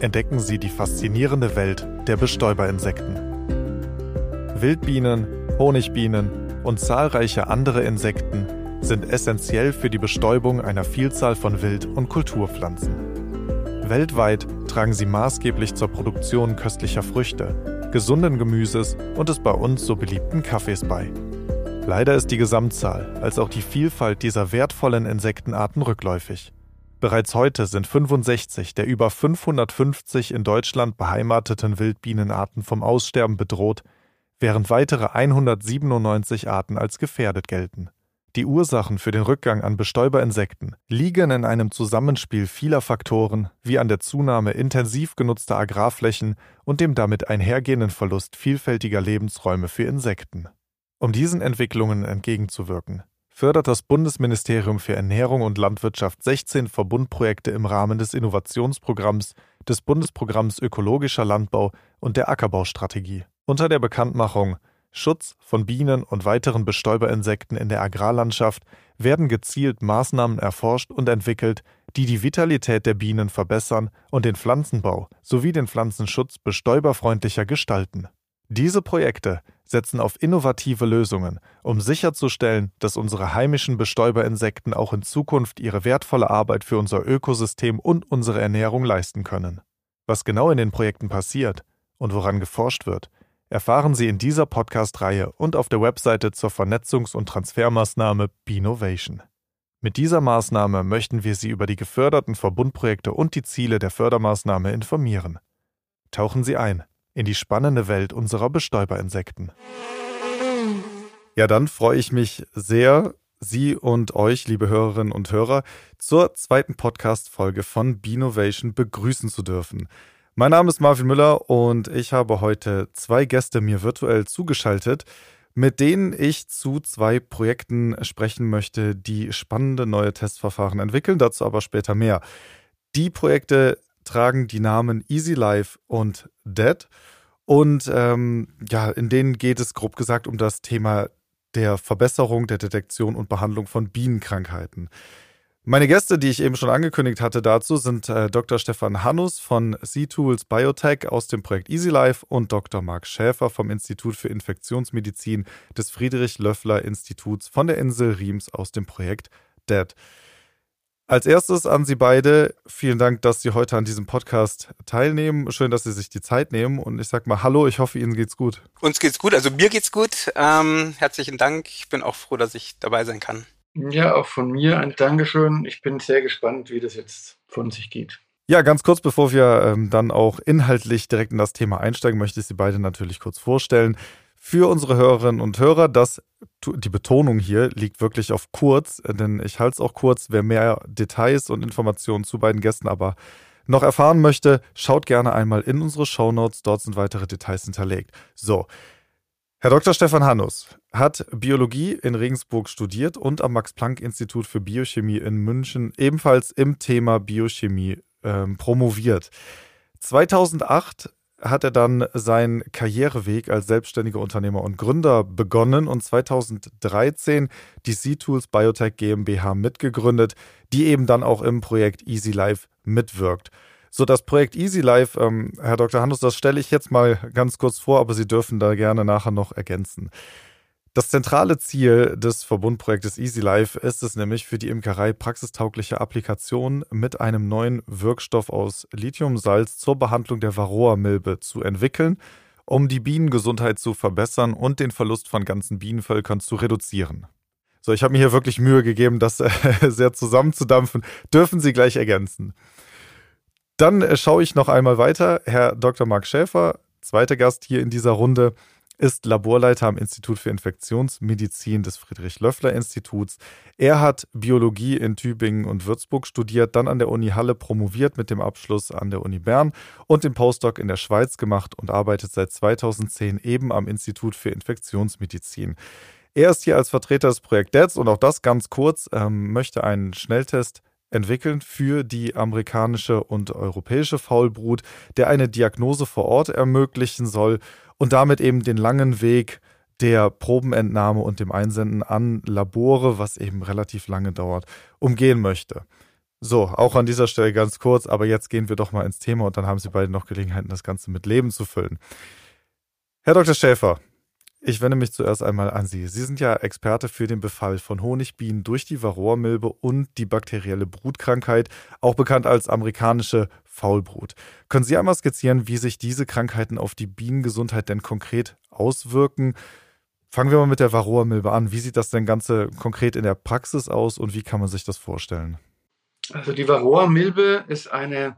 Entdecken Sie die faszinierende Welt der Bestäuberinsekten. Wildbienen, Honigbienen und zahlreiche andere Insekten sind essentiell für die Bestäubung einer Vielzahl von Wild- und Kulturpflanzen. Weltweit tragen sie maßgeblich zur Produktion köstlicher Früchte, gesunden Gemüses und des bei uns so beliebten Kaffees bei. Leider ist die Gesamtzahl als auch die Vielfalt dieser wertvollen Insektenarten rückläufig. Bereits heute sind 65 der über 550 in Deutschland beheimateten Wildbienenarten vom Aussterben bedroht, während weitere 197 Arten als gefährdet gelten. Die Ursachen für den Rückgang an Bestäuberinsekten liegen in einem Zusammenspiel vieler Faktoren, wie an der Zunahme intensiv genutzter Agrarflächen und dem damit einhergehenden Verlust vielfältiger Lebensräume für Insekten. Um diesen Entwicklungen entgegenzuwirken, fördert das Bundesministerium für Ernährung und Landwirtschaft 16 Verbundprojekte im Rahmen des Innovationsprogramms, des Bundesprogramms Ökologischer Landbau und der Ackerbaustrategie. Unter der Bekanntmachung Schutz von Bienen und weiteren Bestäuberinsekten in der Agrarlandschaft werden gezielt Maßnahmen erforscht und entwickelt, die die Vitalität der Bienen verbessern und den Pflanzenbau sowie den Pflanzenschutz bestäuberfreundlicher gestalten. Diese Projekte setzen auf innovative Lösungen, um sicherzustellen, dass unsere heimischen Bestäuberinsekten auch in Zukunft ihre wertvolle Arbeit für unser Ökosystem und unsere Ernährung leisten können. Was genau in den Projekten passiert und woran geforscht wird, erfahren Sie in dieser Podcast-Reihe und auf der Webseite zur Vernetzungs- und Transfermaßnahme Binovation. Mit dieser Maßnahme möchten wir Sie über die geförderten Verbundprojekte und die Ziele der Fördermaßnahme informieren. Tauchen Sie ein in die spannende Welt unserer Bestäuberinsekten. Ja, dann freue ich mich sehr, Sie und euch, liebe Hörerinnen und Hörer, zur zweiten Podcast-Folge von Binovation begrüßen zu dürfen. Mein Name ist Marvin Müller und ich habe heute zwei Gäste mir virtuell zugeschaltet, mit denen ich zu zwei Projekten sprechen möchte, die spannende neue Testverfahren entwickeln, dazu aber später mehr. Die Projekte tragen die Namen Easy Life und Dead. Und ähm, ja, in denen geht es grob gesagt um das Thema der Verbesserung der Detektion und Behandlung von Bienenkrankheiten. Meine Gäste, die ich eben schon angekündigt hatte dazu, sind äh, Dr. Stefan Hannus von C-Tools Biotech aus dem Projekt EasyLife und Dr. Marc Schäfer vom Institut für Infektionsmedizin des Friedrich-Löffler-Instituts von der Insel Riems aus dem Projekt DEAD. Als erstes an Sie beide, vielen Dank, dass Sie heute an diesem Podcast teilnehmen. Schön, dass Sie sich die Zeit nehmen. Und ich sag mal Hallo, ich hoffe, Ihnen geht's gut. Uns geht's gut, also mir geht's gut. Ähm, herzlichen Dank. Ich bin auch froh, dass ich dabei sein kann. Ja, auch von mir ein Dankeschön. Ich bin sehr gespannt, wie das jetzt von sich geht. Ja, ganz kurz, bevor wir ähm, dann auch inhaltlich direkt in das Thema einsteigen, möchte ich Sie beide natürlich kurz vorstellen. Für unsere Hörerinnen und Hörer, dass die Betonung hier liegt wirklich auf kurz, denn ich halte es auch kurz. Wer mehr Details und Informationen zu beiden Gästen aber noch erfahren möchte, schaut gerne einmal in unsere Shownotes. Dort sind weitere Details hinterlegt. So. Herr Dr. Stefan Hannus hat Biologie in Regensburg studiert und am Max-Planck-Institut für Biochemie in München ebenfalls im Thema Biochemie ähm, promoviert. 2008 hat er dann seinen Karriereweg als selbstständiger Unternehmer und Gründer begonnen und 2013 die C-Tools Biotech GmbH mitgegründet, die eben dann auch im Projekt Easy Life mitwirkt. So, das Projekt Easy Life, ähm, Herr Dr. Handus, das stelle ich jetzt mal ganz kurz vor, aber Sie dürfen da gerne nachher noch ergänzen. Das zentrale Ziel des Verbundprojektes Easy Life ist es nämlich, für die Imkerei praxistaugliche Applikationen mit einem neuen Wirkstoff aus Lithiumsalz zur Behandlung der Varroa-Milbe zu entwickeln, um die Bienengesundheit zu verbessern und den Verlust von ganzen Bienenvölkern zu reduzieren. So, ich habe mir hier wirklich Mühe gegeben, das äh, sehr zusammenzudampfen. Dürfen Sie gleich ergänzen. Dann äh, schaue ich noch einmal weiter. Herr Dr. Marc Schäfer, zweiter Gast hier in dieser Runde, ist Laborleiter am Institut für Infektionsmedizin des Friedrich-Löffler-Instituts. Er hat Biologie in Tübingen und Würzburg studiert, dann an der Uni Halle promoviert mit dem Abschluss an der Uni Bern und den Postdoc in der Schweiz gemacht und arbeitet seit 2010 eben am Institut für Infektionsmedizin. Er ist hier als Vertreter des Projekts DETS und auch das ganz kurz, ähm, möchte einen Schnelltest entwickeln für die amerikanische und europäische Faulbrut, der eine Diagnose vor Ort ermöglichen soll und damit eben den langen Weg der Probenentnahme und dem Einsenden an Labore, was eben relativ lange dauert, umgehen möchte. So, auch an dieser Stelle ganz kurz, aber jetzt gehen wir doch mal ins Thema und dann haben Sie beide noch Gelegenheiten, das Ganze mit Leben zu füllen. Herr Dr. Schäfer, ich wende mich zuerst einmal an Sie. Sie sind ja Experte für den Befall von Honigbienen durch die Varroamilbe und die bakterielle Brutkrankheit, auch bekannt als amerikanische Faulbrut. Können Sie einmal skizzieren, wie sich diese Krankheiten auf die Bienengesundheit denn konkret auswirken? Fangen wir mal mit der Varroamilbe an. Wie sieht das denn Ganze konkret in der Praxis aus und wie kann man sich das vorstellen? Also die Varroa-Milbe ist eine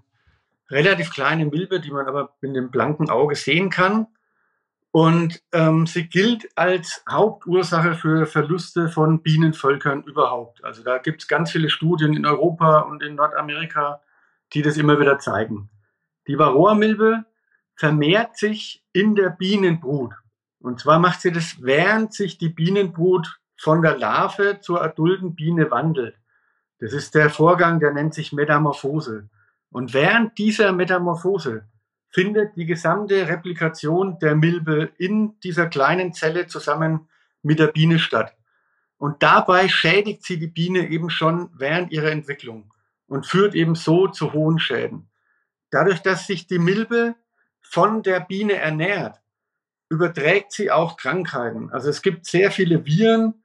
relativ kleine Milbe, die man aber mit dem blanken Auge sehen kann. Und ähm, sie gilt als Hauptursache für Verluste von Bienenvölkern überhaupt. Also da gibt es ganz viele Studien in Europa und in Nordamerika, die das immer wieder zeigen. Die Varroa-Milbe vermehrt sich in der Bienenbrut. Und zwar macht sie das, während sich die Bienenbrut von der Larve zur adulten Biene wandelt. Das ist der Vorgang, der nennt sich Metamorphose. Und während dieser Metamorphose findet die gesamte Replikation der Milbe in dieser kleinen Zelle zusammen mit der Biene statt. Und dabei schädigt sie die Biene eben schon während ihrer Entwicklung und führt eben so zu hohen Schäden. Dadurch, dass sich die Milbe von der Biene ernährt, überträgt sie auch Krankheiten. Also es gibt sehr viele Viren,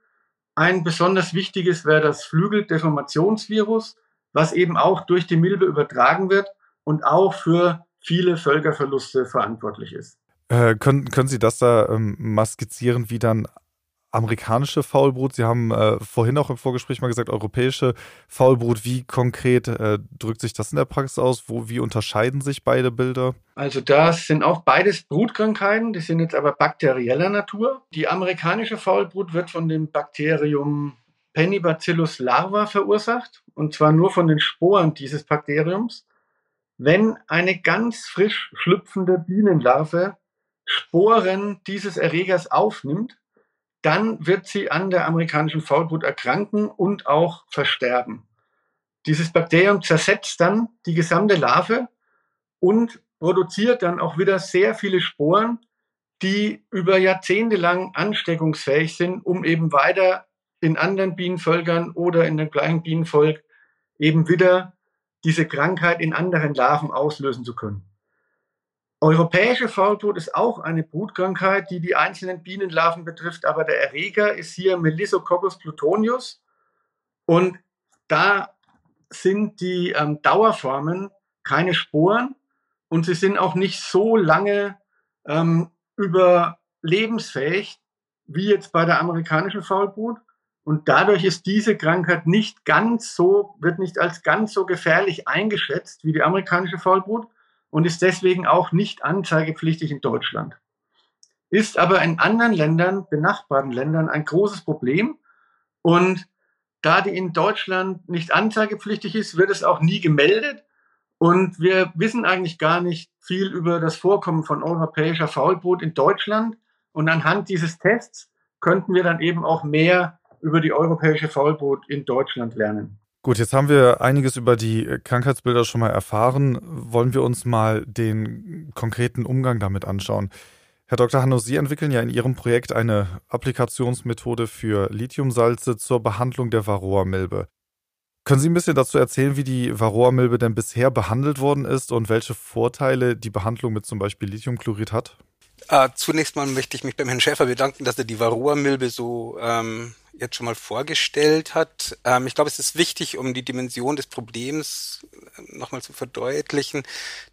ein besonders wichtiges wäre das Flügeldeformationsvirus, was eben auch durch die Milbe übertragen wird und auch für viele Völkerverluste verantwortlich ist. Äh, können, können Sie das da ähm, mal skizzieren, wie dann amerikanische Faulbrut. Sie haben äh, vorhin auch im Vorgespräch mal gesagt, europäische Faulbrut. Wie konkret äh, drückt sich das in der Praxis aus? Wo, wie unterscheiden sich beide Bilder? Also das sind auch beides Brutkrankheiten, die sind jetzt aber bakterieller Natur. Die amerikanische Faulbrut wird von dem Bakterium Pennibacillus larva verursacht, und zwar nur von den Sporen dieses Bakteriums. Wenn eine ganz frisch schlüpfende Bienenlarve Sporen dieses Erregers aufnimmt, dann wird sie an der amerikanischen Faulbrut erkranken und auch versterben. Dieses Bakterium zersetzt dann die gesamte Larve und produziert dann auch wieder sehr viele Sporen, die über Jahrzehnte lang ansteckungsfähig sind, um eben weiter in anderen Bienenvölkern oder in dem gleichen Bienenvolk eben wieder diese Krankheit in anderen Larven auslösen zu können. Europäische Faulbrut ist auch eine Brutkrankheit, die die einzelnen Bienenlarven betrifft, aber der Erreger ist hier Melissococcus plutonius und da sind die ähm, Dauerformen keine Sporen und sie sind auch nicht so lange ähm, überlebensfähig wie jetzt bei der amerikanischen Faulbrut. Und dadurch ist diese Krankheit nicht ganz so, wird nicht als ganz so gefährlich eingeschätzt wie die amerikanische Faulbrut und ist deswegen auch nicht anzeigepflichtig in Deutschland. Ist aber in anderen Ländern, benachbarten Ländern, ein großes Problem. Und da die in Deutschland nicht anzeigepflichtig ist, wird es auch nie gemeldet. Und wir wissen eigentlich gar nicht viel über das Vorkommen von europäischer Faulbrut in Deutschland. Und anhand dieses Tests könnten wir dann eben auch mehr über die europäische Faulbrut in Deutschland lernen. Gut, jetzt haben wir einiges über die Krankheitsbilder schon mal erfahren. Wollen wir uns mal den konkreten Umgang damit anschauen? Herr Dr. Hanno, Sie entwickeln ja in Ihrem Projekt eine Applikationsmethode für Lithiumsalze zur Behandlung der Varroa-Milbe. Können Sie ein bisschen dazu erzählen, wie die Varroa-Milbe denn bisher behandelt worden ist und welche Vorteile die Behandlung mit zum Beispiel Lithiumchlorid hat? Äh, zunächst mal möchte ich mich beim Herrn Schäfer bedanken, dass er die Varroa-Milbe so ähm, jetzt schon mal vorgestellt hat. Ähm, ich glaube, es ist wichtig, um die Dimension des Problems äh, nochmal zu verdeutlichen,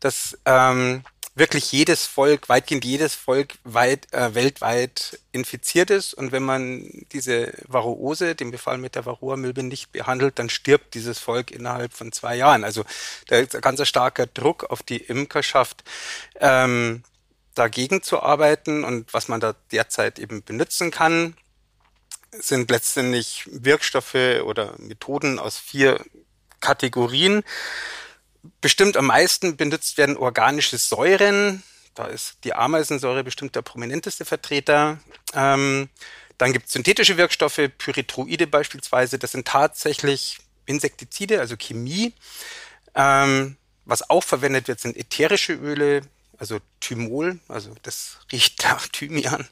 dass ähm, wirklich jedes Volk, weitgehend jedes Volk weit, äh, weltweit infiziert ist. Und wenn man diese Varroose, den Befall mit der Varroa-Milbe nicht behandelt, dann stirbt dieses Volk innerhalb von zwei Jahren. Also da ist ein ganz starker Druck auf die Imkerschaft. Ähm, dagegen zu arbeiten und was man da derzeit eben benutzen kann, sind letztendlich Wirkstoffe oder Methoden aus vier Kategorien. Bestimmt am meisten benutzt werden organische Säuren. Da ist die Ameisensäure bestimmt der prominenteste Vertreter. Ähm, dann gibt es synthetische Wirkstoffe, Pyrethroide beispielsweise. Das sind tatsächlich Insektizide, also Chemie. Ähm, was auch verwendet wird, sind ätherische Öle, also Thymol, also das riecht nach Thymian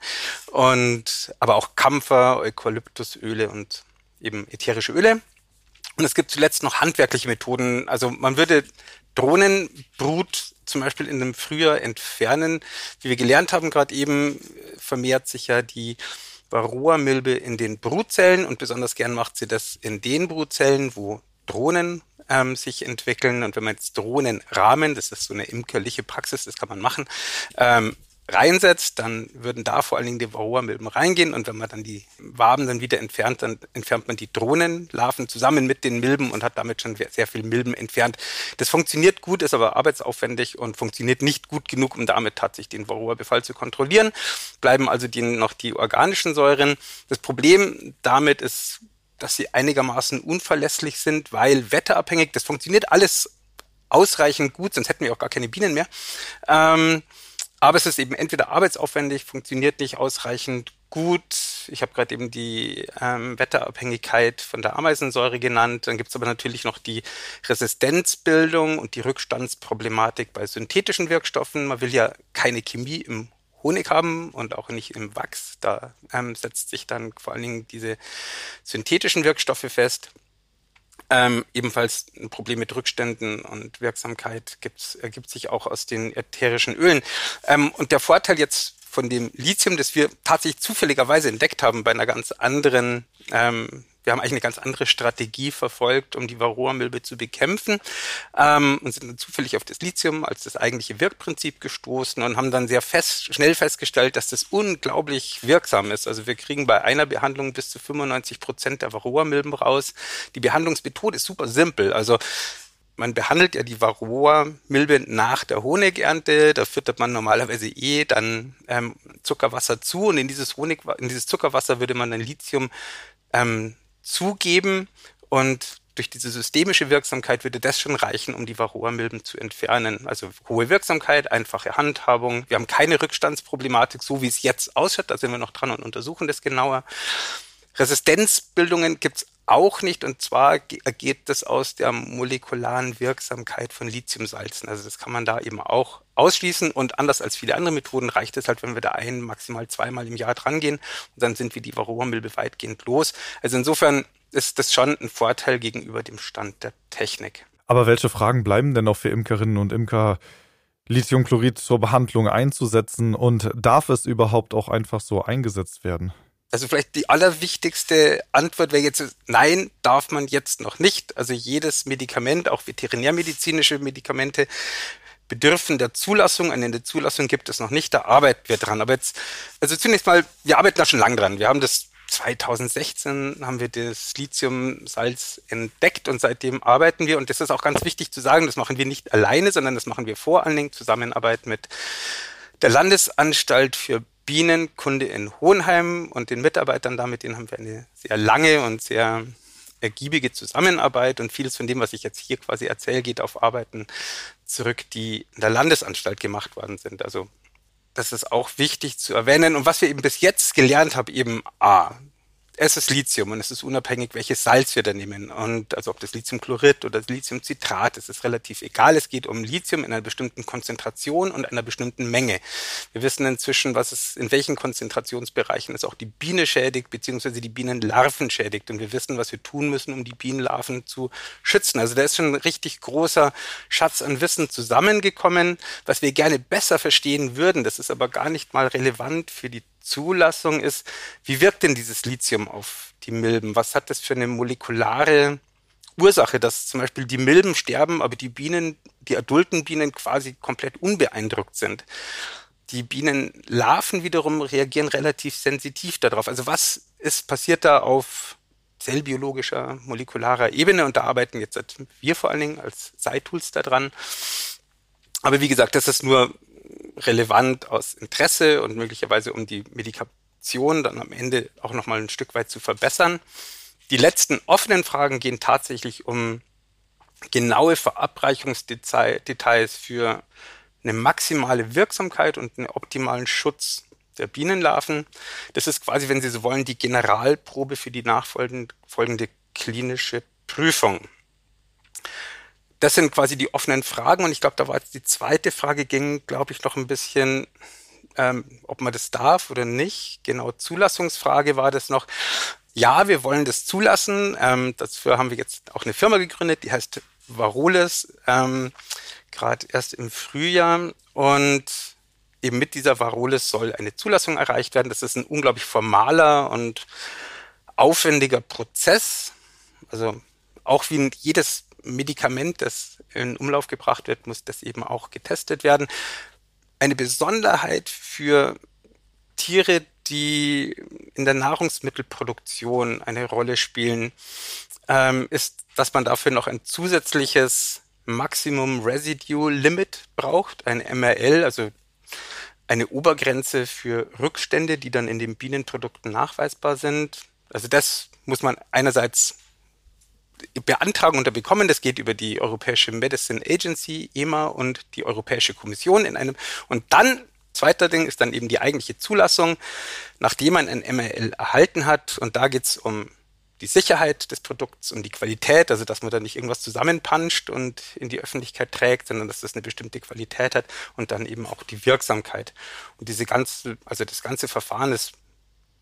und aber auch Kampfer, Eukalyptusöle und eben ätherische Öle. Und es gibt zuletzt noch handwerkliche Methoden. Also man würde Drohnenbrut zum Beispiel in einem Frühjahr entfernen. Wie wir gelernt haben, gerade eben vermehrt sich ja die Varroa-Milbe in den Brutzellen und besonders gern macht sie das in den Brutzellen, wo Drohnen ähm, sich entwickeln. Und wenn man jetzt Drohnenrahmen, das ist so eine imkerliche Praxis, das kann man machen, ähm, reinsetzt, dann würden da vor allen Dingen die Varroa-Milben reingehen und wenn man dann die Waben dann wieder entfernt, dann entfernt man die Drohnenlarven zusammen mit den Milben und hat damit schon sehr viel Milben entfernt. Das funktioniert gut, ist aber arbeitsaufwendig und funktioniert nicht gut genug, um damit tatsächlich den Varroa-Befall zu kontrollieren. Bleiben also die, noch die organischen Säuren. Das Problem damit ist, dass sie einigermaßen unverlässlich sind, weil wetterabhängig, das funktioniert alles ausreichend gut, sonst hätten wir auch gar keine Bienen mehr. Ähm, aber es ist eben entweder arbeitsaufwendig, funktioniert nicht ausreichend gut. Ich habe gerade eben die ähm, Wetterabhängigkeit von der Ameisensäure genannt. Dann gibt es aber natürlich noch die Resistenzbildung und die Rückstandsproblematik bei synthetischen Wirkstoffen. Man will ja keine Chemie im Honig haben und auch nicht im Wachs. Da ähm, setzt sich dann vor allen Dingen diese synthetischen Wirkstoffe fest. Ähm, ebenfalls ein Problem mit Rückständen und Wirksamkeit gibt's, ergibt sich auch aus den ätherischen Ölen. Ähm, und der Vorteil jetzt von dem Lithium, das wir tatsächlich zufälligerweise entdeckt haben bei einer ganz anderen ähm, wir haben eigentlich eine ganz andere Strategie verfolgt, um die Varroa-Milbe zu bekämpfen ähm, und sind dann zufällig auf das Lithium als das eigentliche Wirkprinzip gestoßen und haben dann sehr fest, schnell festgestellt, dass das unglaublich wirksam ist. Also wir kriegen bei einer Behandlung bis zu 95 Prozent der Varroa-Milben raus. Die Behandlungsmethode ist super simpel. Also man behandelt ja die Varroa-Milbe nach der Honigernte. Da füttert man normalerweise eh dann ähm, Zuckerwasser zu und in dieses Honig, in dieses Zuckerwasser würde man dann Lithium ähm, zugeben und durch diese systemische Wirksamkeit würde das schon reichen, um die Varroa-Milben zu entfernen. Also hohe Wirksamkeit, einfache Handhabung. Wir haben keine Rückstandsproblematik, so wie es jetzt ausschaut. Da sind wir noch dran und untersuchen das genauer. Resistenzbildungen gibt's auch nicht und zwar ergeht das aus der molekularen Wirksamkeit von Lithiumsalzen. Also das kann man da eben auch ausschließen und anders als viele andere Methoden reicht es halt, wenn wir da ein, maximal zweimal im Jahr dran gehen und dann sind wir die Varroa-Milbe weitgehend los. Also insofern ist das schon ein Vorteil gegenüber dem Stand der Technik. Aber welche Fragen bleiben denn noch für Imkerinnen und Imker, Lithiumchlorid zur Behandlung einzusetzen und darf es überhaupt auch einfach so eingesetzt werden? Also vielleicht die allerwichtigste Antwort wäre jetzt, nein, darf man jetzt noch nicht. Also jedes Medikament, auch veterinärmedizinische Medikamente, bedürfen der Zulassung. Eine Zulassung gibt es noch nicht, da arbeiten wir dran. Aber jetzt, also zunächst mal, wir arbeiten da schon lang dran. Wir haben das 2016 haben wir das Lithiumsalz entdeckt und seitdem arbeiten wir. Und das ist auch ganz wichtig zu sagen, das machen wir nicht alleine, sondern das machen wir vor allen Dingen Zusammenarbeit mit der Landesanstalt für Bienenkunde in Hohenheim und den Mitarbeitern da, mit denen haben wir eine sehr lange und sehr ergiebige Zusammenarbeit und vieles von dem, was ich jetzt hier quasi erzähle, geht auf Arbeiten zurück, die in der Landesanstalt gemacht worden sind. Also das ist auch wichtig zu erwähnen. Und was wir eben bis jetzt gelernt haben, eben A, es ist Lithium und es ist unabhängig, welches Salz wir da nehmen. Und also ob das Lithiumchlorid oder das Lithiumcitrat, es ist relativ egal. Es geht um Lithium in einer bestimmten Konzentration und einer bestimmten Menge. Wir wissen inzwischen, was es, in welchen Konzentrationsbereichen es auch die Biene schädigt, beziehungsweise die Bienenlarven schädigt. Und wir wissen, was wir tun müssen, um die Bienenlarven zu schützen. Also da ist schon ein richtig großer Schatz an Wissen zusammengekommen, was wir gerne besser verstehen würden. Das ist aber gar nicht mal relevant für die Zulassung ist, wie wirkt denn dieses Lithium auf die Milben? Was hat das für eine molekulare Ursache, dass zum Beispiel die Milben sterben, aber die Bienen, die adulten Bienen quasi komplett unbeeindruckt sind? Die Bienenlarven wiederum reagieren relativ sensitiv darauf. Also was ist passiert da auf zellbiologischer, molekularer Ebene? Und da arbeiten jetzt wir vor allen Dingen als Side-Tools daran. Aber wie gesagt, das ist nur relevant aus Interesse und möglicherweise um die Medikation dann am Ende auch nochmal ein Stück weit zu verbessern. Die letzten offenen Fragen gehen tatsächlich um genaue Verabreichungsdetails für eine maximale Wirksamkeit und einen optimalen Schutz der Bienenlarven. Das ist quasi, wenn Sie so wollen, die Generalprobe für die nachfolgende klinische Prüfung das sind quasi die offenen Fragen. Und ich glaube, da war jetzt die zweite Frage, ging, glaube ich, noch ein bisschen, ähm, ob man das darf oder nicht. Genau, Zulassungsfrage war das noch. ja, wir wollen das zulassen. Ähm, dafür haben wir jetzt auch eine Firma gegründet, die heißt Varoles, ähm, gerade erst im Frühjahr. Und eben mit dieser Varoles soll eine Zulassung erreicht werden. Das ist ein unglaublich formaler und aufwendiger Prozess. Also auch wie jedes Medikament, das in Umlauf gebracht wird, muss das eben auch getestet werden. Eine Besonderheit für Tiere, die in der Nahrungsmittelproduktion eine Rolle spielen, ähm, ist, dass man dafür noch ein zusätzliches Maximum Residue Limit braucht, ein MRL, also eine Obergrenze für Rückstände, die dann in den Bienenprodukten nachweisbar sind. Also das muss man einerseits beantragen und bekommen. Das geht über die Europäische Medicine Agency, EMA und die Europäische Kommission in einem. Und dann, zweiter Ding, ist dann eben die eigentliche Zulassung, nachdem man ein MRL erhalten hat. Und da geht's um die Sicherheit des Produkts, um die Qualität, also dass man da nicht irgendwas zusammenpanscht und in die Öffentlichkeit trägt, sondern dass das eine bestimmte Qualität hat und dann eben auch die Wirksamkeit. Und diese ganze, also das ganze Verfahren ist,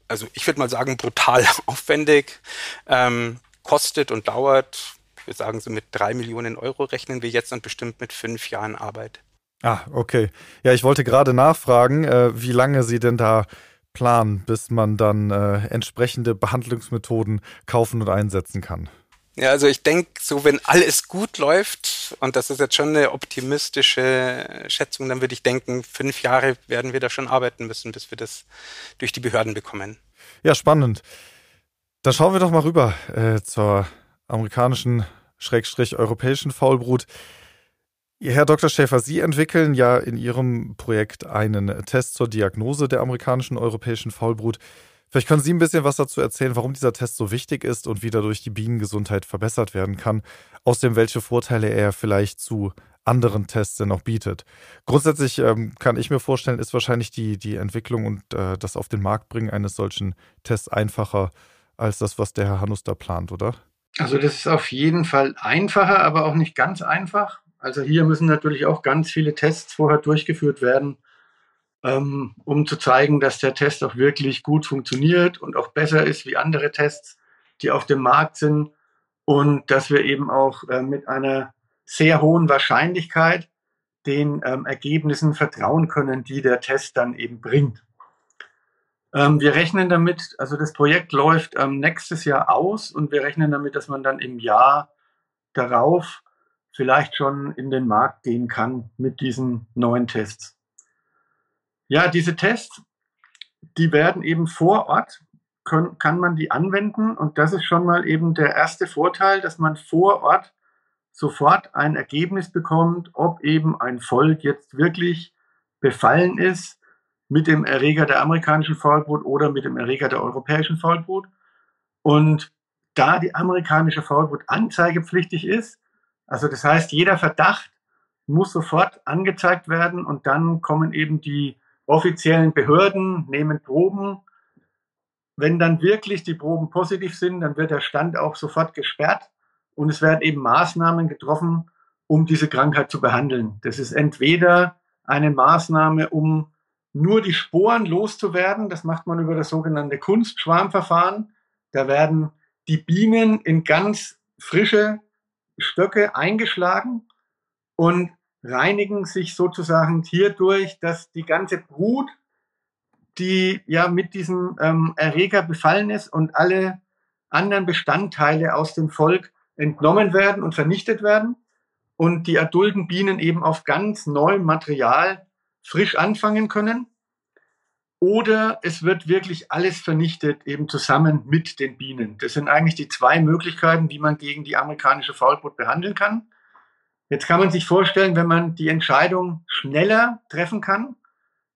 also ich würde mal sagen, brutal aufwendig. Ähm, kostet und dauert, wir sagen so mit drei Millionen Euro rechnen wir jetzt und bestimmt mit fünf Jahren Arbeit. Ah, okay. Ja, ich wollte gerade nachfragen, äh, wie lange Sie denn da planen, bis man dann äh, entsprechende Behandlungsmethoden kaufen und einsetzen kann. Ja, also ich denke, so wenn alles gut läuft, und das ist jetzt schon eine optimistische Schätzung, dann würde ich denken, fünf Jahre werden wir da schon arbeiten müssen, bis wir das durch die Behörden bekommen. Ja, spannend. Dann schauen wir doch mal rüber äh, zur amerikanischen, schrägstrich europäischen Faulbrut. Herr Dr. Schäfer, Sie entwickeln ja in Ihrem Projekt einen Test zur Diagnose der amerikanischen europäischen Faulbrut. Vielleicht können Sie ein bisschen was dazu erzählen, warum dieser Test so wichtig ist und wie dadurch die Bienengesundheit verbessert werden kann. Außerdem, welche Vorteile er vielleicht zu anderen Tests denn noch bietet. Grundsätzlich ähm, kann ich mir vorstellen, ist wahrscheinlich die, die Entwicklung und äh, das auf den Markt bringen eines solchen Tests einfacher als das, was der Herr Hannus da plant, oder? Also das ist auf jeden Fall einfacher, aber auch nicht ganz einfach. Also hier müssen natürlich auch ganz viele Tests vorher durchgeführt werden, ähm, um zu zeigen, dass der Test auch wirklich gut funktioniert und auch besser ist wie andere Tests, die auf dem Markt sind und dass wir eben auch äh, mit einer sehr hohen Wahrscheinlichkeit den ähm, Ergebnissen vertrauen können, die der Test dann eben bringt. Ähm, wir rechnen damit, also das Projekt läuft ähm, nächstes Jahr aus und wir rechnen damit, dass man dann im Jahr darauf vielleicht schon in den Markt gehen kann mit diesen neuen Tests. Ja, diese Tests, die werden eben vor Ort, können, kann man die anwenden und das ist schon mal eben der erste Vorteil, dass man vor Ort sofort ein Ergebnis bekommt, ob eben ein Volk jetzt wirklich befallen ist mit dem Erreger der amerikanischen Faulbrut oder mit dem Erreger der europäischen Faulbrut. Und da die amerikanische Faulbrut anzeigepflichtig ist, also das heißt, jeder Verdacht muss sofort angezeigt werden und dann kommen eben die offiziellen Behörden, nehmen Proben. Wenn dann wirklich die Proben positiv sind, dann wird der Stand auch sofort gesperrt und es werden eben Maßnahmen getroffen, um diese Krankheit zu behandeln. Das ist entweder eine Maßnahme, um nur die Sporen loszuwerden. Das macht man über das sogenannte Kunstschwarmverfahren. Da werden die Bienen in ganz frische Stöcke eingeschlagen und reinigen sich sozusagen hierdurch, dass die ganze Brut, die ja mit diesem ähm, Erreger befallen ist und alle anderen Bestandteile aus dem Volk entnommen werden und vernichtet werden und die adulten Bienen eben auf ganz neuem Material frisch anfangen können. Oder es wird wirklich alles vernichtet, eben zusammen mit den Bienen. Das sind eigentlich die zwei Möglichkeiten, wie man gegen die amerikanische Faulbrut behandeln kann. Jetzt kann man sich vorstellen, wenn man die Entscheidung schneller treffen kann,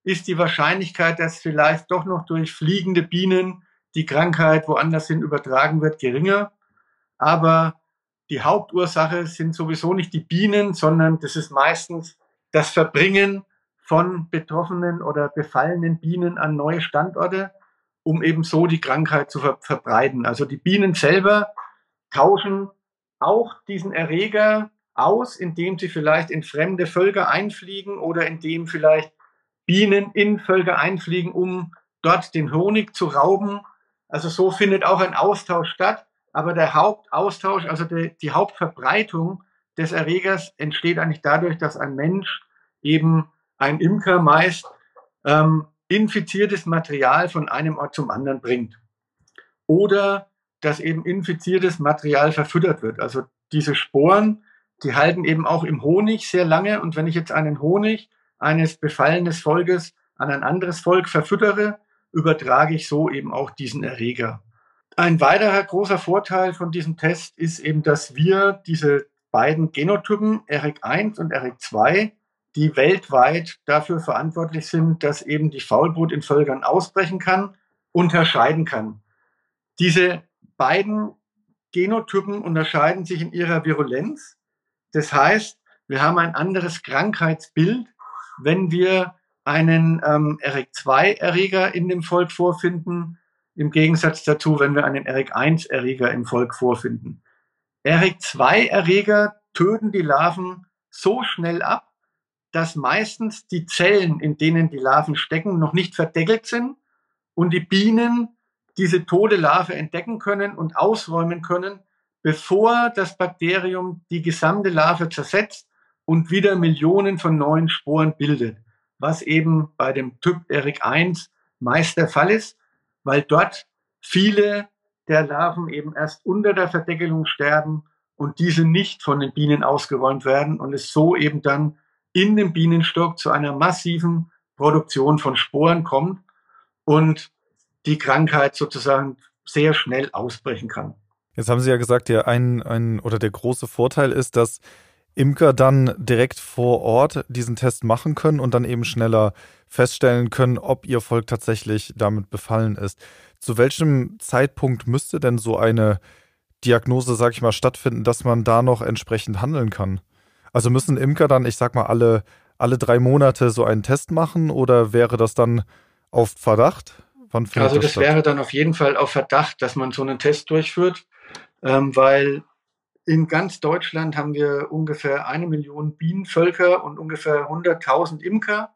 ist die Wahrscheinlichkeit, dass vielleicht doch noch durch fliegende Bienen die Krankheit woanders hin übertragen wird, geringer. Aber die Hauptursache sind sowieso nicht die Bienen, sondern das ist meistens das Verbringen von betroffenen oder befallenen Bienen an neue Standorte, um eben so die Krankheit zu ver verbreiten. Also die Bienen selber tauschen auch diesen Erreger aus, indem sie vielleicht in fremde Völker einfliegen oder indem vielleicht Bienen in Völker einfliegen, um dort den Honig zu rauben. Also so findet auch ein Austausch statt, aber der Hauptaustausch, also die, die Hauptverbreitung des Erregers entsteht eigentlich dadurch, dass ein Mensch eben ein Imker meist ähm, infiziertes Material von einem Ort zum anderen bringt. Oder dass eben infiziertes Material verfüttert wird. Also diese Sporen, die halten eben auch im Honig sehr lange. Und wenn ich jetzt einen Honig eines befallenen Volkes an ein anderes Volk verfüttere, übertrage ich so eben auch diesen Erreger. Ein weiterer großer Vorteil von diesem Test ist eben, dass wir diese beiden Genotypen, ERIC1 und ERIC2, die weltweit dafür verantwortlich sind, dass eben die Faulbrut in Völkern ausbrechen kann, unterscheiden kann. Diese beiden Genotypen unterscheiden sich in ihrer Virulenz. Das heißt, wir haben ein anderes Krankheitsbild, wenn wir einen ähm, ERIC-2-Erreger in dem Volk vorfinden, im Gegensatz dazu, wenn wir einen ERIC-1-Erreger im Volk vorfinden. ERIC-2-Erreger töten die Larven so schnell ab, dass meistens die Zellen, in denen die Larven stecken, noch nicht verdeckelt sind und die Bienen diese tote Larve entdecken können und ausräumen können, bevor das Bakterium die gesamte Larve zersetzt und wieder Millionen von neuen Sporen bildet, was eben bei dem Typ Eric 1 meist der Fall ist, weil dort viele der Larven eben erst unter der Verdeckelung sterben und diese nicht von den Bienen ausgeräumt werden und es so eben dann in dem Bienenstock zu einer massiven Produktion von Sporen kommt und die Krankheit sozusagen sehr schnell ausbrechen kann. Jetzt haben Sie ja gesagt, der ein, ein oder der große Vorteil ist, dass Imker dann direkt vor Ort diesen Test machen können und dann eben schneller feststellen können, ob ihr Volk tatsächlich damit befallen ist. Zu welchem Zeitpunkt müsste denn so eine Diagnose, sag ich mal, stattfinden, dass man da noch entsprechend handeln kann? Also müssen Imker dann, ich sag mal, alle, alle drei Monate so einen Test machen oder wäre das dann auf Verdacht? also das, das wäre dann auf jeden Fall auf Verdacht, dass man so einen Test durchführt, ähm, weil in ganz Deutschland haben wir ungefähr eine Million Bienenvölker und ungefähr 100.000 Imker.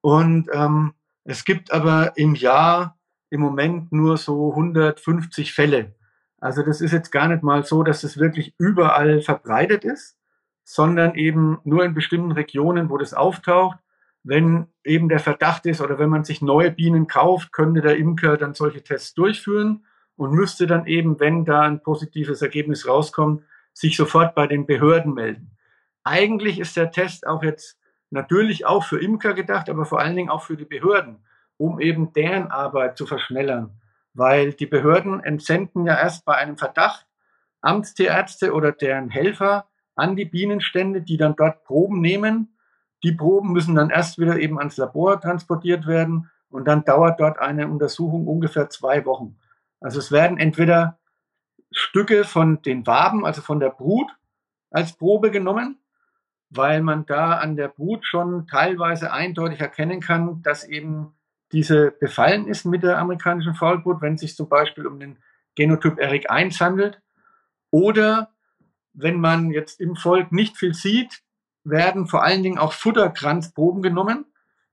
Und ähm, es gibt aber im Jahr im Moment nur so 150 Fälle. Also das ist jetzt gar nicht mal so, dass es wirklich überall verbreitet ist sondern eben nur in bestimmten Regionen, wo das auftaucht. Wenn eben der Verdacht ist oder wenn man sich neue Bienen kauft, könnte der Imker dann solche Tests durchführen und müsste dann eben, wenn da ein positives Ergebnis rauskommt, sich sofort bei den Behörden melden. Eigentlich ist der Test auch jetzt natürlich auch für Imker gedacht, aber vor allen Dingen auch für die Behörden, um eben deren Arbeit zu verschnellern. Weil die Behörden entsenden ja erst bei einem Verdacht Amtstierärzte oder deren Helfer an die Bienenstände, die dann dort Proben nehmen. Die Proben müssen dann erst wieder eben ans Labor transportiert werden und dann dauert dort eine Untersuchung ungefähr zwei Wochen. Also es werden entweder Stücke von den Waben, also von der Brut, als Probe genommen, weil man da an der Brut schon teilweise eindeutig erkennen kann, dass eben diese befallen ist mit der amerikanischen Faulbrut, wenn es sich zum Beispiel um den Genotyp Eric 1 handelt. Oder wenn man jetzt im Volk nicht viel sieht, werden vor allen Dingen auch Futterkranzproben genommen.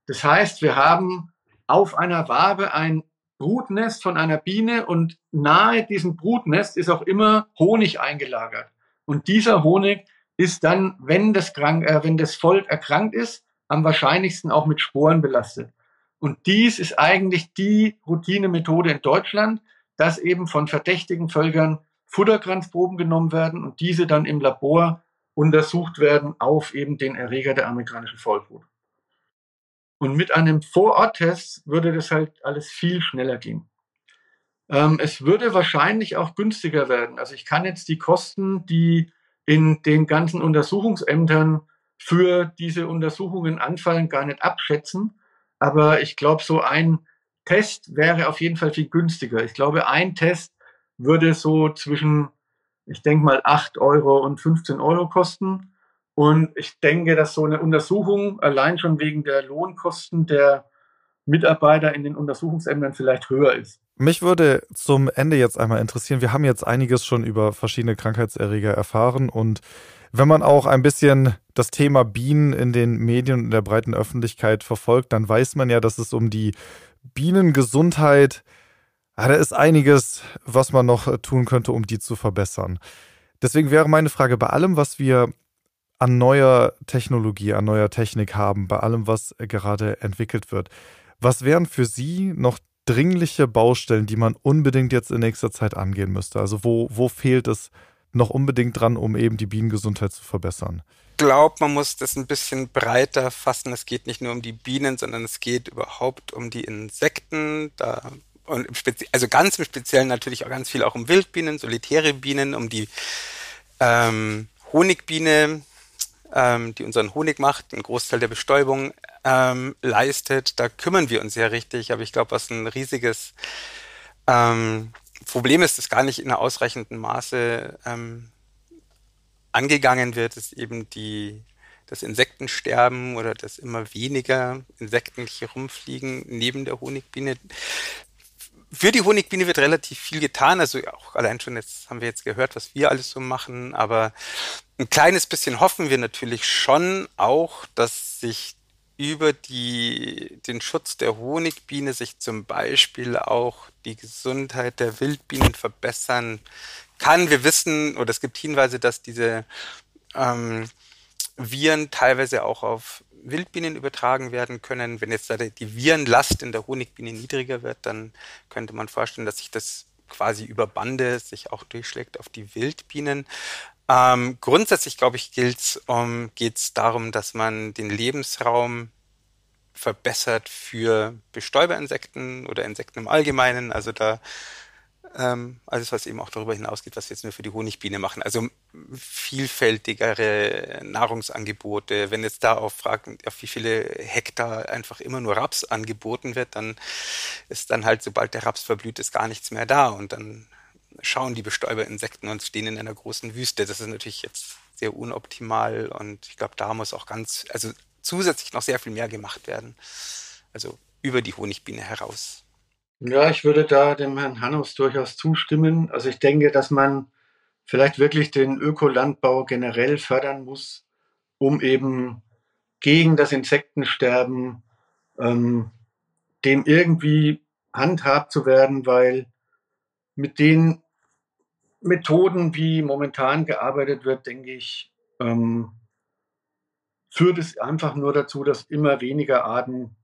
Das heißt, wir haben auf einer Wabe ein Brutnest von einer Biene und nahe diesem Brutnest ist auch immer Honig eingelagert. Und dieser Honig ist dann, wenn das, krank, äh, wenn das Volk erkrankt ist, am wahrscheinlichsten auch mit Sporen belastet. Und dies ist eigentlich die Routinemethode in Deutschland, dass eben von verdächtigen Völkern Futterkranzproben genommen werden und diese dann im Labor untersucht werden auf eben den Erreger der amerikanischen Vollbrut. Und mit einem Vororttest würde das halt alles viel schneller gehen. Ähm, es würde wahrscheinlich auch günstiger werden. Also ich kann jetzt die Kosten, die in den ganzen Untersuchungsämtern für diese Untersuchungen anfallen, gar nicht abschätzen. Aber ich glaube, so ein Test wäre auf jeden Fall viel günstiger. Ich glaube, ein Test würde so zwischen, ich denke mal, 8 Euro und 15 Euro kosten. Und ich denke, dass so eine Untersuchung allein schon wegen der Lohnkosten der Mitarbeiter in den Untersuchungsämtern vielleicht höher ist. Mich würde zum Ende jetzt einmal interessieren, wir haben jetzt einiges schon über verschiedene Krankheitserreger erfahren und wenn man auch ein bisschen das Thema Bienen in den Medien und in der breiten Öffentlichkeit verfolgt, dann weiß man ja, dass es um die Bienengesundheit da ist einiges, was man noch äh, tun könnte, um die zu verbessern. Deswegen wäre meine Frage, bei allem, was wir an neuer Technologie, an neuer Technik haben, bei allem, was gerade entwickelt wird, was wären für Sie noch dringliche Baustellen, die man unbedingt jetzt in nächster Zeit angehen müsste? Also wo, wo fehlt es noch unbedingt dran, um eben die Bienengesundheit zu verbessern? Ich glaube, man muss das ein bisschen breiter fassen. Es geht nicht nur um die Bienen, sondern es geht überhaupt um die Insekten. Da und also ganz im Speziellen natürlich auch ganz viel auch um Wildbienen, solitäre Bienen, um die ähm, Honigbiene, ähm, die unseren Honig macht, einen Großteil der Bestäubung ähm, leistet. Da kümmern wir uns ja richtig, aber ich glaube, was ein riesiges ähm, Problem ist, das gar nicht in einer ausreichenden Maße ähm, angegangen wird, ist eben die das Insektensterben oder das immer weniger Insekten hier rumfliegen neben der Honigbiene für die Honigbiene wird relativ viel getan. Also auch allein schon jetzt haben wir jetzt gehört, was wir alles so machen. Aber ein kleines bisschen hoffen wir natürlich schon auch, dass sich über die, den Schutz der Honigbiene sich zum Beispiel auch die Gesundheit der Wildbienen verbessern kann. Wir wissen, oder es gibt Hinweise, dass diese ähm, Viren teilweise auch auf Wildbienen übertragen werden können. Wenn jetzt die Virenlast in der Honigbiene niedriger wird, dann könnte man vorstellen, dass sich das quasi über Bande sich auch durchschlägt auf die Wildbienen. Ähm, grundsätzlich, glaube ich, um, geht es darum, dass man den Lebensraum verbessert für Bestäuberinsekten oder Insekten im Allgemeinen. Also da ähm, alles, was eben auch darüber hinausgeht, was wir jetzt nur für die Honigbiene machen. Also vielfältigere Nahrungsangebote. Wenn jetzt da auf Fragen, auf wie viele Hektar einfach immer nur Raps angeboten wird, dann ist dann halt, sobald der Raps verblüht, ist gar nichts mehr da. Und dann schauen die Bestäuberinsekten und stehen in einer großen Wüste. Das ist natürlich jetzt sehr unoptimal und ich glaube, da muss auch ganz, also zusätzlich noch sehr viel mehr gemacht werden. Also über die Honigbiene heraus. Ja, ich würde da dem Herrn Hannus durchaus zustimmen. Also ich denke, dass man vielleicht wirklich den Ökolandbau generell fördern muss, um eben gegen das Insektensterben ähm, dem irgendwie handhabt zu werden, weil mit den Methoden, wie momentan gearbeitet wird, denke ich, ähm, führt es einfach nur dazu, dass immer weniger Arten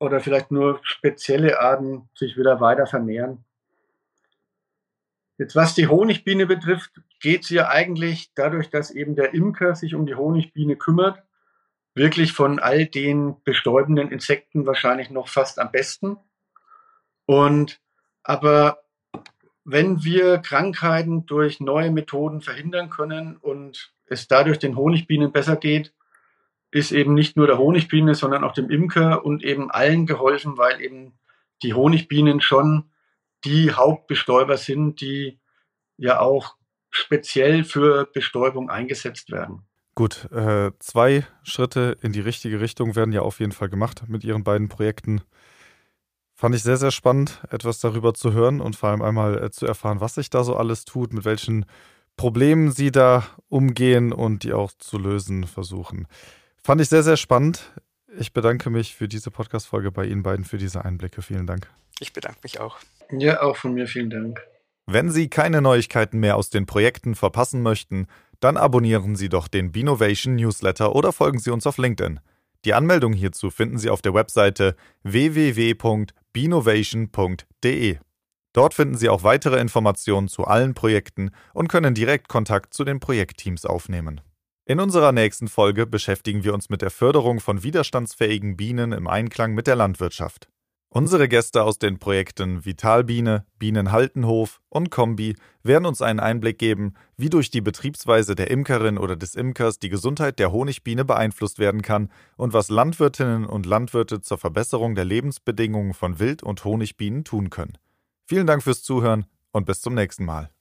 oder vielleicht nur spezielle Arten sich wieder weiter vermehren. Jetzt was die Honigbiene betrifft, geht es hier eigentlich dadurch, dass eben der Imker sich um die Honigbiene kümmert, wirklich von all den bestäubenden Insekten wahrscheinlich noch fast am besten. Und aber wenn wir Krankheiten durch neue Methoden verhindern können und es dadurch den Honigbienen besser geht, ist eben nicht nur der Honigbiene, sondern auch dem Imker und eben allen geholfen, weil eben die Honigbienen schon die Hauptbestäuber sind, die ja auch speziell für Bestäubung eingesetzt werden. Gut, äh, zwei Schritte in die richtige Richtung werden ja auf jeden Fall gemacht mit Ihren beiden Projekten. Fand ich sehr, sehr spannend, etwas darüber zu hören und vor allem einmal äh, zu erfahren, was sich da so alles tut, mit welchen Problemen Sie da umgehen und die auch zu lösen versuchen. Fand ich sehr, sehr spannend. Ich bedanke mich für diese Podcast-Folge bei Ihnen beiden für diese Einblicke. Vielen Dank. Ich bedanke mich auch. Ja, auch von mir vielen Dank. Wenn Sie keine Neuigkeiten mehr aus den Projekten verpassen möchten, dann abonnieren Sie doch den Binovation Newsletter oder folgen Sie uns auf LinkedIn. Die Anmeldung hierzu finden Sie auf der Webseite www.binovation.de. Dort finden Sie auch weitere Informationen zu allen Projekten und können direkt Kontakt zu den Projektteams aufnehmen. In unserer nächsten Folge beschäftigen wir uns mit der Förderung von widerstandsfähigen Bienen im Einklang mit der Landwirtschaft. Unsere Gäste aus den Projekten Vitalbiene, Bienenhaltenhof und Kombi werden uns einen Einblick geben, wie durch die Betriebsweise der Imkerin oder des Imkers die Gesundheit der Honigbiene beeinflusst werden kann und was Landwirtinnen und Landwirte zur Verbesserung der Lebensbedingungen von Wild- und Honigbienen tun können. Vielen Dank fürs Zuhören und bis zum nächsten Mal.